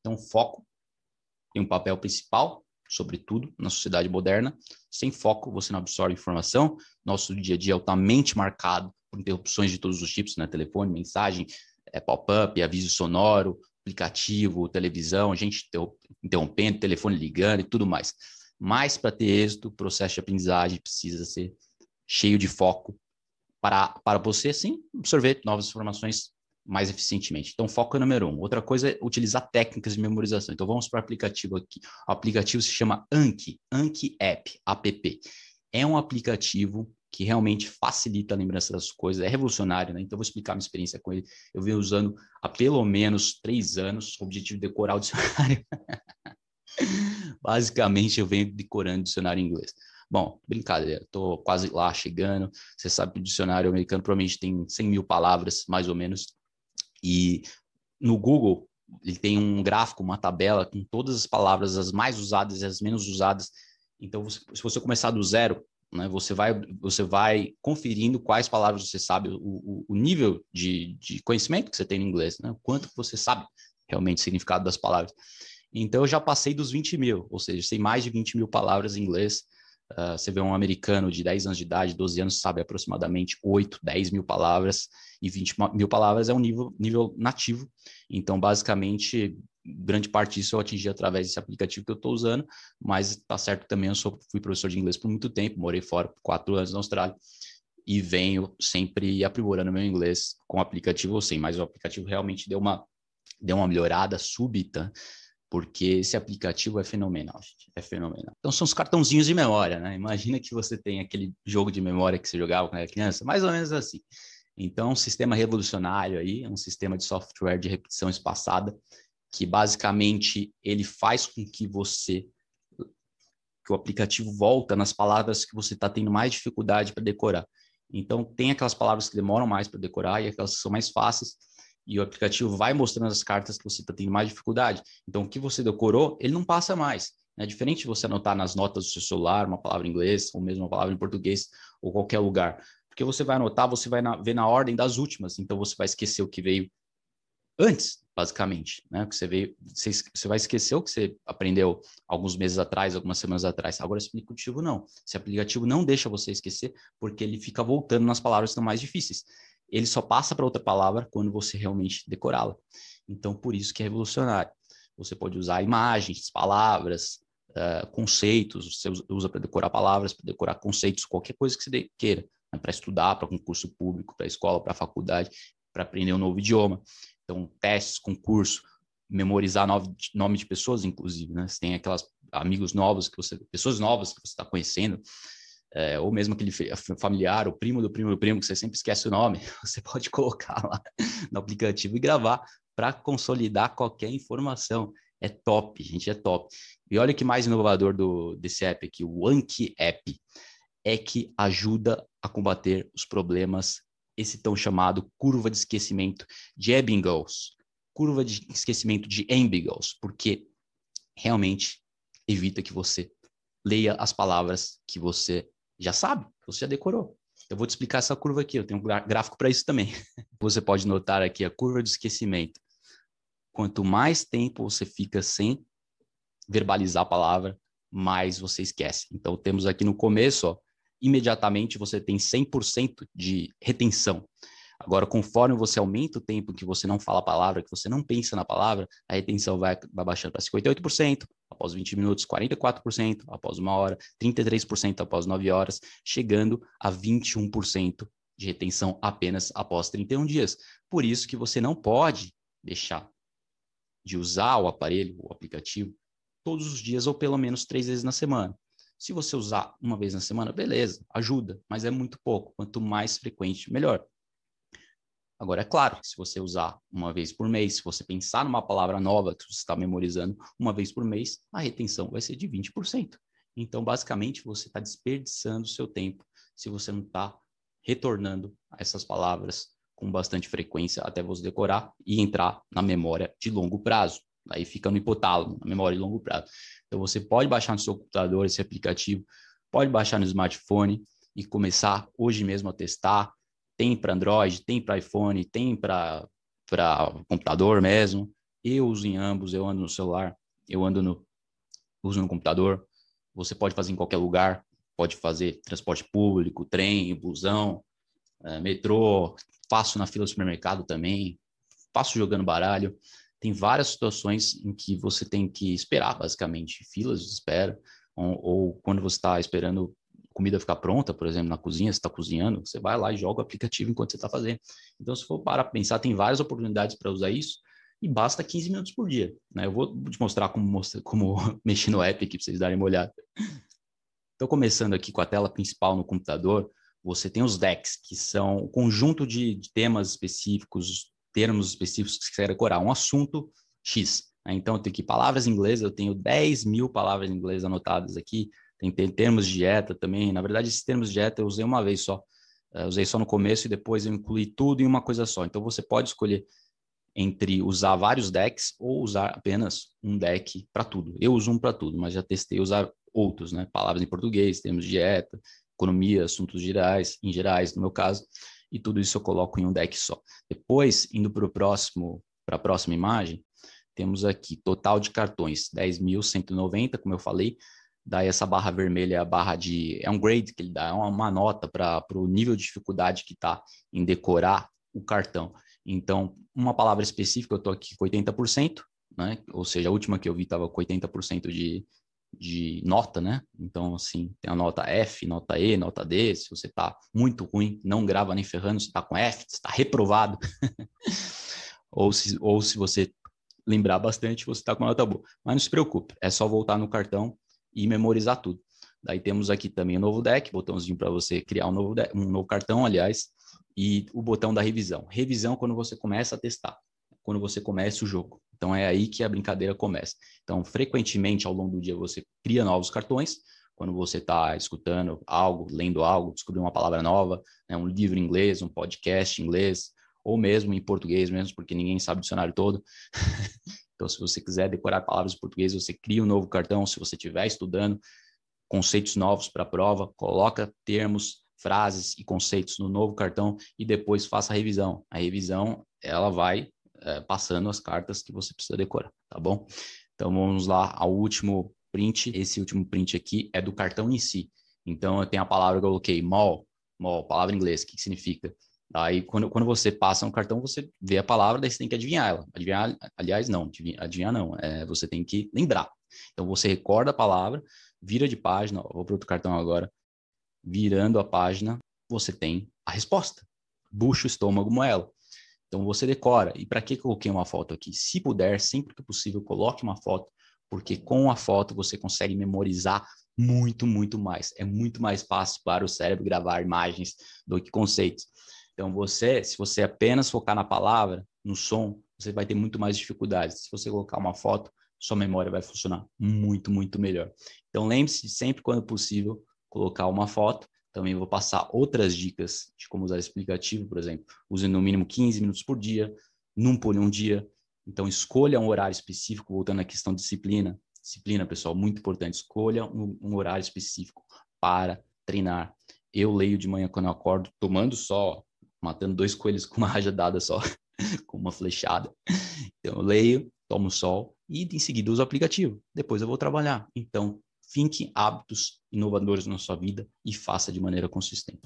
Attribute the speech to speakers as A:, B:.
A: Então, foco tem um papel principal, sobretudo na sociedade moderna. Sem foco, você não absorve informação. Nosso dia a dia é altamente marcado por interrupções de todos os tipos, né? Telefone, mensagem, é, pop-up, aviso sonoro, aplicativo, televisão, gente interrompendo, telefone ligando e tudo mais. Mas para ter êxito, o processo de aprendizagem precisa ser cheio de foco para, para você, sim, absorver novas informações mais eficientemente. Então, foco é número um. Outra coisa é utilizar técnicas de memorização. Então, vamos para o aplicativo aqui. O aplicativo se chama Anki, Anki App, app. É um aplicativo que realmente facilita a lembrança das coisas, é revolucionário, né? Então, vou explicar minha experiência com ele. Eu venho usando há pelo menos três anos, o objetivo de decorar o dicionário. Basicamente, eu venho decorando o dicionário em inglês. Bom, brincadeira, estou quase lá chegando. Você sabe que o dicionário americano provavelmente tem 100 mil palavras, mais ou menos. E no Google, ele tem um gráfico, uma tabela com todas as palavras, as mais usadas e as menos usadas. Então, se você começar do zero, né, você, vai, você vai conferindo quais palavras você sabe, o, o, o nível de, de, conhecimento que você tem no inglês, né, o quanto você sabe realmente o significado das palavras. Então, eu já passei dos 20 mil, ou seja, sei mais de 20 mil palavras em inglês. Uh, você vê um americano de 10 anos de idade, 12 anos, sabe aproximadamente 8, 10 mil palavras, e 20 mil palavras é um nível, nível nativo. Então, basicamente, grande parte disso eu atingi através desse aplicativo que eu estou usando, mas tá certo também, eu sou, fui professor de inglês por muito tempo, morei fora por quatro anos na Austrália, e venho sempre aprimorando meu inglês com o aplicativo ou sem, mas o aplicativo realmente deu uma, deu uma melhorada súbita, porque esse aplicativo é fenomenal, gente, é fenomenal. Então são os cartãozinhos de memória, né? Imagina que você tem aquele jogo de memória que você jogava quando era criança, mais ou menos assim. Então, um sistema revolucionário aí, um sistema de software de repetição espaçada, que basicamente ele faz com que você que o aplicativo volta nas palavras que você está tendo mais dificuldade para decorar. Então, tem aquelas palavras que demoram mais para decorar e aquelas que são mais fáceis, e o aplicativo vai mostrando as cartas que você está tendo mais dificuldade. Então, o que você decorou, ele não passa mais. É diferente de você anotar nas notas do seu celular uma palavra em inglês, ou mesmo uma palavra em português, ou qualquer lugar. Porque você vai anotar, você vai na, ver na ordem das últimas, então você vai esquecer o que veio antes, basicamente, né? Que você veio, você, você vai esquecer o que você aprendeu alguns meses atrás, algumas semanas atrás. Agora, esse aplicativo não. Esse aplicativo não deixa você esquecer, porque ele fica voltando nas palavras que estão mais difíceis ele só passa para outra palavra quando você realmente decorá-la. Então, por isso que é revolucionário. Você pode usar imagens, palavras, uh, conceitos, você usa para decorar palavras, para decorar conceitos, qualquer coisa que você queira, né? para estudar, para concurso público, para escola, para faculdade, para aprender um novo idioma. Então, testes, concurso, memorizar nome, de pessoas, inclusive, né? Você tem aquelas amigos novos que você, pessoas novas que você está conhecendo, é, ou mesmo aquele familiar, o primo do primo do primo, que você sempre esquece o nome, você pode colocar lá no aplicativo e gravar para consolidar qualquer informação. É top, gente, é top. E olha que mais inovador do, desse app aqui, o Anki App, é que ajuda a combater os problemas, esse tão chamado curva de esquecimento de Ebbinghaus, curva de esquecimento de Ebbinghaus, porque realmente evita que você leia as palavras que você já sabe, você já decorou. Eu vou te explicar essa curva aqui, eu tenho um gráfico para isso também. Você pode notar aqui a curva de esquecimento. Quanto mais tempo você fica sem verbalizar a palavra, mais você esquece. Então, temos aqui no começo, ó, imediatamente você tem 100% de retenção. Agora, conforme você aumenta o tempo que você não fala a palavra, que você não pensa na palavra, a retenção vai, vai baixando para 58%, após 20 minutos, 44%, após uma hora, 33% após 9 horas, chegando a 21% de retenção apenas após 31 dias. Por isso que você não pode deixar de usar o aparelho, o aplicativo, todos os dias ou pelo menos três vezes na semana. Se você usar uma vez na semana, beleza, ajuda, mas é muito pouco. Quanto mais frequente, melhor. Agora, é claro, se você usar uma vez por mês, se você pensar numa palavra nova que você está memorizando uma vez por mês, a retenção vai ser de 20%. Então, basicamente, você está desperdiçando o seu tempo se você não está retornando essas palavras com bastante frequência até você decorar e entrar na memória de longo prazo. Aí fica no hipotálamo, na memória de longo prazo. Então, você pode baixar no seu computador esse aplicativo, pode baixar no smartphone e começar hoje mesmo a testar, tem para Android, tem para iPhone, tem para computador mesmo. Eu uso em ambos, eu ando no celular, eu ando no uso no computador. Você pode fazer em qualquer lugar, pode fazer transporte público, trem, busão, é, metrô, faço na fila do supermercado também, faço jogando baralho. Tem várias situações em que você tem que esperar, basicamente, filas de espera, ou, ou quando você está esperando comida ficar pronta, por exemplo, na cozinha, você está cozinhando, você vai lá e joga o aplicativo enquanto você está fazendo. Então, se for para pensar, tem várias oportunidades para usar isso e basta 15 minutos por dia. Né? Eu vou te mostrar como, como mexer no app aqui para vocês darem uma olhada. Então, começando aqui com a tela principal no computador, você tem os decks, que são o conjunto de, de temas específicos, termos específicos que você quer decorar, um assunto X. Né? Então, eu tenho aqui palavras em inglês, eu tenho 10 mil palavras em inglês anotadas aqui, tem, termos de dieta também. Na verdade, esses termos de dieta eu usei uma vez só. Eu usei só no começo e depois eu incluí tudo em uma coisa só. Então, você pode escolher entre usar vários decks ou usar apenas um deck para tudo. Eu uso um para tudo, mas já testei usar outros, né? Palavras em português, termos de dieta, economia, assuntos gerais, em gerais, no meu caso, e tudo isso eu coloco em um deck só. Depois, indo para o próximo, para a próxima imagem, temos aqui total de cartões, 10.190, como eu falei, daí essa barra vermelha é a barra de. É um grade que ele dá, é uma nota para o nível de dificuldade que está em decorar o cartão. Então, uma palavra específica, eu estou aqui com 80%, né? Ou seja, a última que eu vi estava com 80% de, de nota, né? Então, assim, tem a nota F, nota E, nota D. Se você está muito ruim, não grava nem ferrando, você está com F, está reprovado. ou, se, ou se você lembrar bastante, você está com nota boa. Mas não se preocupe, é só voltar no cartão e memorizar tudo. Daí temos aqui também o novo deck, botãozinho para você criar um novo, deck, um novo cartão, aliás, e o botão da revisão. Revisão quando você começa a testar, quando você começa o jogo. Então é aí que a brincadeira começa. Então, frequentemente ao longo do dia você cria novos cartões. Quando você está escutando algo, lendo algo, descobrindo uma palavra nova, né, um livro em inglês, um podcast em inglês, ou mesmo em português mesmo, porque ninguém sabe o dicionário todo. Então, se você quiser decorar palavras em português, você cria um novo cartão. Se você estiver estudando conceitos novos para a prova, coloca termos, frases e conceitos no novo cartão e depois faça a revisão. A revisão, ela vai é, passando as cartas que você precisa decorar, tá bom? Então, vamos lá ao último print. Esse último print aqui é do cartão em si. Então, eu tenho a palavra que eu coloquei, mall, mall, palavra em inglês, o que, que significa? Aí, quando, quando você passa um cartão, você vê a palavra, daí você tem que adivinhar ela. Adivinhar, aliás, não, adivinhar, não, é, você tem que lembrar. Então, você recorda a palavra, vira de página, vou para outro cartão agora, virando a página, você tem a resposta. Bucho, estômago, moela. Então, você decora. E para que coloquei uma foto aqui? Se puder, sempre que possível, coloque uma foto, porque com a foto você consegue memorizar muito, muito mais. É muito mais fácil para o cérebro gravar imagens do que conceitos. Então, você, se você apenas focar na palavra, no som, você vai ter muito mais dificuldades. Se você colocar uma foto, sua memória vai funcionar muito, muito melhor. Então, lembre-se de sempre, quando possível, colocar uma foto. Também vou passar outras dicas de como usar esse aplicativo, por exemplo. Use no mínimo 15 minutos por dia, num por um dia. Então, escolha um horário específico, voltando à questão de disciplina. Disciplina, pessoal, muito importante. Escolha um, um horário específico para treinar. Eu leio de manhã quando eu acordo, tomando sol, matando dois coelhos com uma rajadada só, com uma flechada. Então eu leio, tomo sol e em seguida uso o aplicativo. Depois eu vou trabalhar. Então, finque hábitos inovadores na sua vida e faça de maneira consistente.